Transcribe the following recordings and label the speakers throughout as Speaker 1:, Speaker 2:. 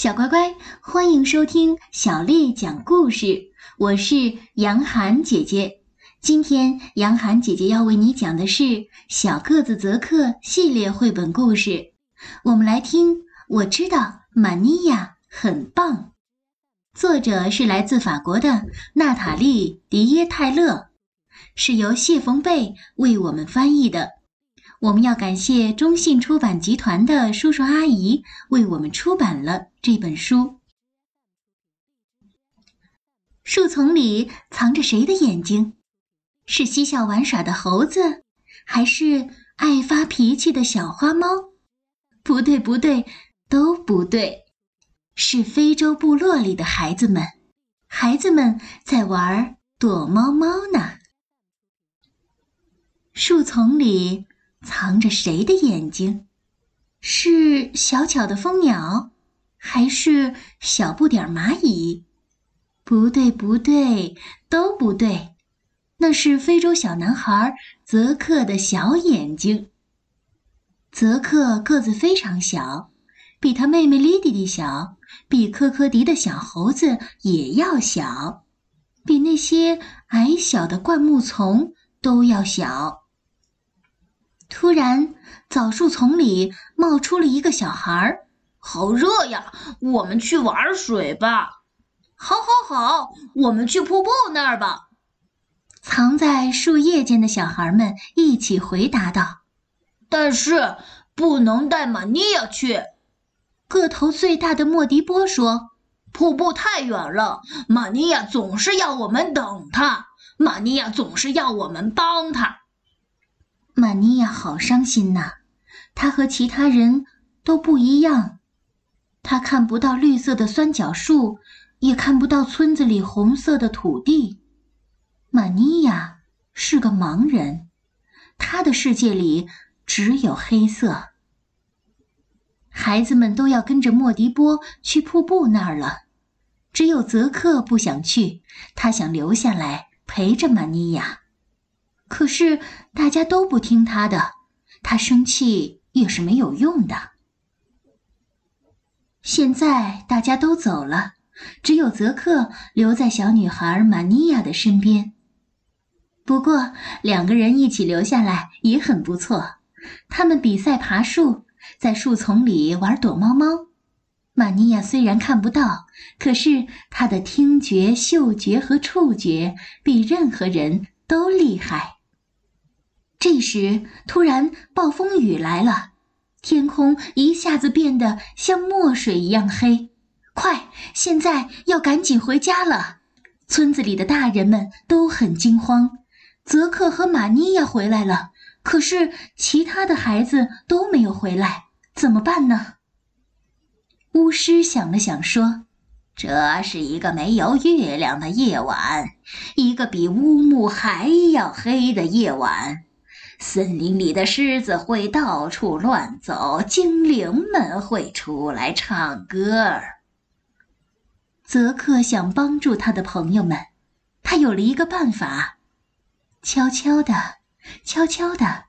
Speaker 1: 小乖乖，欢迎收听小丽讲故事。我是杨涵姐姐。今天杨涵姐姐要为你讲的是《小个子泽克》系列绘本故事。我们来听。我知道玛尼亚很棒。作者是来自法国的娜塔莉·迪耶泰勒，是由谢冯贝为我们翻译的。我们要感谢中信出版集团的叔叔阿姨为我们出版了这本书。树丛里藏着谁的眼睛？是嬉笑玩耍的猴子，还是爱发脾气的小花猫？不对，不对，都不对，是非洲部落里的孩子们。孩子们在玩躲猫猫呢。树丛里。藏着谁的眼睛？是小巧的蜂鸟，还是小不点蚂蚁？不对，不对，都不对。那是非洲小男孩泽克的小眼睛。泽克个子非常小，比他妹妹莉迪迪小，比科科迪的小猴子也要小，比那些矮小的灌木丛都要小。突然，枣树丛里冒出了一个小孩儿。
Speaker 2: 好热呀！我们去玩水吧。
Speaker 3: 好，好，好，我们去瀑布那儿吧。
Speaker 1: 藏在树叶间的小孩们一起回答道：“
Speaker 2: 但是不能带玛尼亚去。”
Speaker 1: 个头最大的莫迪波说：“
Speaker 2: 瀑布太远了，玛尼亚总是要我们等他。玛尼亚总是要我们帮他。”
Speaker 1: 玛尼亚好伤心呐，她和其他人都不一样，她看不到绿色的酸角树，也看不到村子里红色的土地。玛尼亚是个盲人，他的世界里只有黑色。孩子们都要跟着莫迪波去瀑布那儿了，只有泽克不想去，他想留下来陪着玛尼亚。可是大家都不听他的，他生气也是没有用的。现在大家都走了，只有泽克留在小女孩玛尼亚的身边。不过两个人一起留下来也很不错。他们比赛爬树，在树丛里玩躲猫猫。玛尼亚虽然看不到，可是她的听觉、嗅觉和触觉比任何人都厉害。这时，突然暴风雨来了，天空一下子变得像墨水一样黑。快，现在要赶紧回家了！村子里的大人们都很惊慌。泽克和玛尼亚回来了，可是其他的孩子都没有回来，怎么办呢？巫师想了想，说：“
Speaker 4: 这是一个没有月亮的夜晚，一个比乌木还要黑的夜晚。”森林里的狮子会到处乱走，精灵们会出来唱歌。
Speaker 1: 泽克想帮助他的朋友们，他有了一个办法。悄悄的，悄悄的，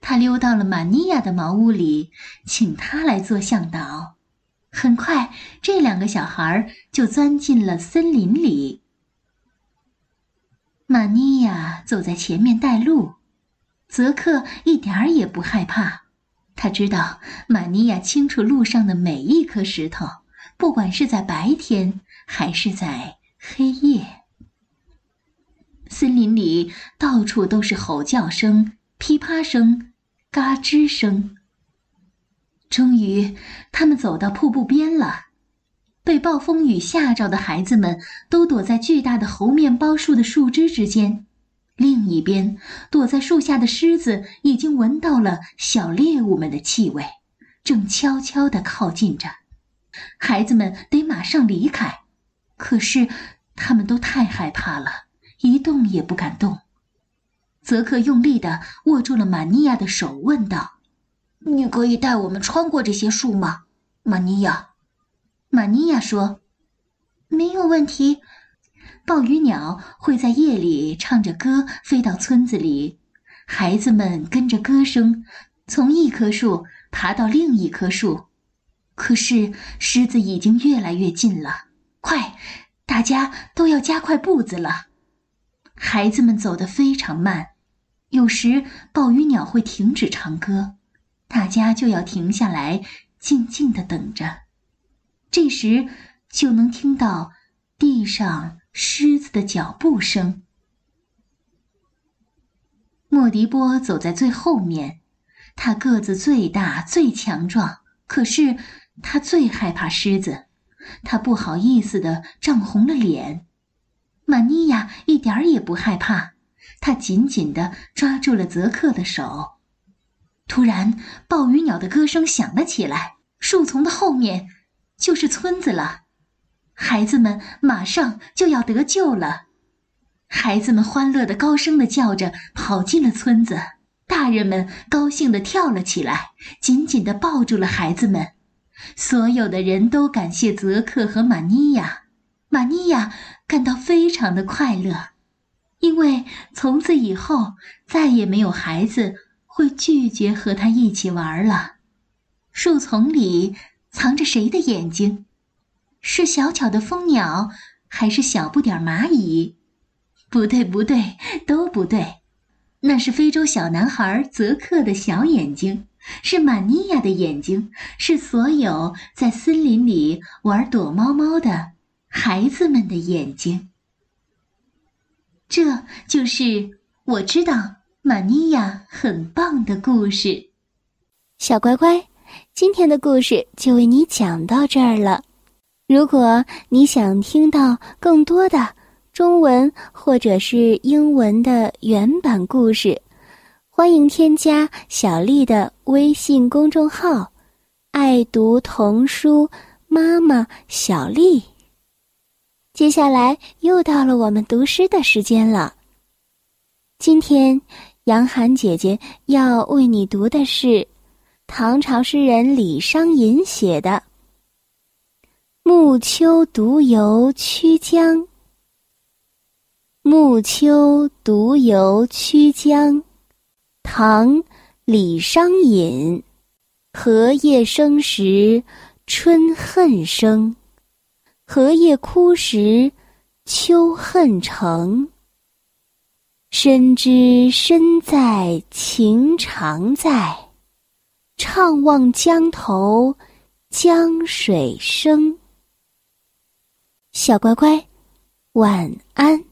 Speaker 1: 他溜到了玛尼亚的茅屋里，请他来做向导。很快，这两个小孩就钻进了森林里。玛尼亚走在前面带路。泽克一点儿也不害怕，他知道玛尼亚清楚路上的每一颗石头，不管是在白天还是在黑夜。森林里到处都是吼叫声、噼啪声、嘎吱声。终于，他们走到瀑布边了。被暴风雨吓着的孩子们都躲在巨大的猴面包树的树枝之间。另一边，躲在树下的狮子已经闻到了小猎物们的气味，正悄悄地靠近着。孩子们得马上离开，可是他们都太害怕了，一动也不敢动。泽克用力地握住了玛尼亚的手，问道：“
Speaker 3: 你可以带我们穿过这些树吗，玛尼亚？”
Speaker 1: 玛尼亚说：“没有问题。”暴雨鸟会在夜里唱着歌飞到村子里，孩子们跟着歌声从一棵树爬到另一棵树。可是狮子已经越来越近了，快，大家都要加快步子了。孩子们走得非常慢，有时鲍鱼鸟会停止唱歌，大家就要停下来，静静的等着。这时就能听到地上狮子的脚步声。莫迪波走在最后面，他个子最大、最强壮，可是他最害怕狮子，他不好意思的涨红了脸。玛尼亚一点儿也不害怕，他紧紧的抓住了泽克的手。突然，鲍鱼鸟的歌声响了起来，树丛的后面。就是村子了，孩子们马上就要得救了。孩子们欢乐的、高声的叫着，跑进了村子。大人们高兴的跳了起来，紧紧的抱住了孩子们。所有的人都感谢泽克和玛尼亚，玛尼亚感到非常的快乐，因为从此以后再也没有孩子会拒绝和他一起玩了。树丛里。藏着谁的眼睛？是小巧的蜂鸟，还是小不点蚂蚁？不对，不对，都不对。那是非洲小男孩泽克的小眼睛，是玛尼亚的眼睛，是所有在森林里玩躲猫猫的孩子们的眼睛。这就是我知道玛尼亚很棒的故事，
Speaker 5: 小乖乖。今天的故事就为你讲到这儿了。如果你想听到更多的中文或者是英文的原版故事，欢迎添加小丽的微信公众号“爱读童书妈妈小丽”。接下来又到了我们读诗的时间了。今天，杨涵姐姐要为你读的是。唐朝诗人李商隐写的《暮秋独游曲江》。暮秋独游曲江，唐·李商隐。荷叶生时春恨生，荷叶枯时秋恨成。深知身在情长在。怅望江头，江水声。小乖乖，晚安。